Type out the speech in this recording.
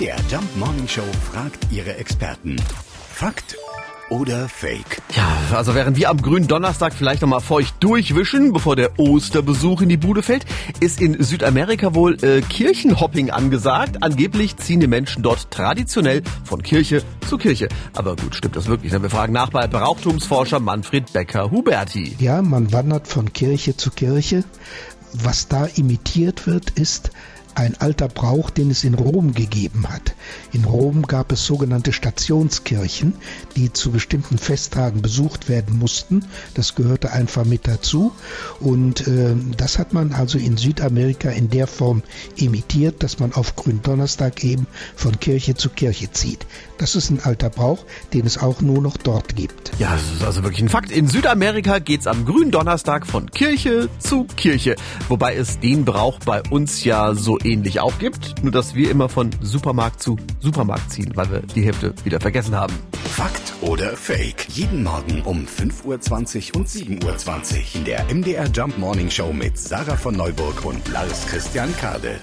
MDR Jump Morning Show fragt ihre Experten. Fakt oder Fake? Ja, also während wir am grünen Donnerstag vielleicht nochmal feucht durchwischen, bevor der Osterbesuch in die Bude fällt, ist in Südamerika wohl äh, Kirchenhopping angesagt. Angeblich ziehen die Menschen dort traditionell von Kirche zu Kirche. Aber gut, stimmt das wirklich? Ne? Wir fragen nach bei Brauchtumsforscher Manfred Becker-Huberti. Ja, man wandert von Kirche zu Kirche. Was da imitiert wird, ist ein alter Brauch, den es in Rom gegeben hat. In Rom gab es sogenannte Stationskirchen, die zu bestimmten Festtagen besucht werden mussten. Das gehörte einfach mit dazu. Und äh, das hat man also in Südamerika in der Form imitiert, dass man auf Gründonnerstag eben von Kirche zu Kirche zieht. Das ist ein alter Brauch, den es auch nur noch dort gibt. Ja, das ist also wirklich ein Fakt. In Südamerika geht's am grünen Donnerstag von Kirche zu Kirche. Wobei es den Brauch bei uns ja so ähnlich auch gibt, nur dass wir immer von Supermarkt zu Supermarkt ziehen, weil wir die Hälfte wieder vergessen haben. Fakt oder Fake? Jeden Morgen um 5.20 Uhr und 7.20 Uhr in der MDR Jump Morning Show mit Sarah von Neuburg und Lars Christian Kade.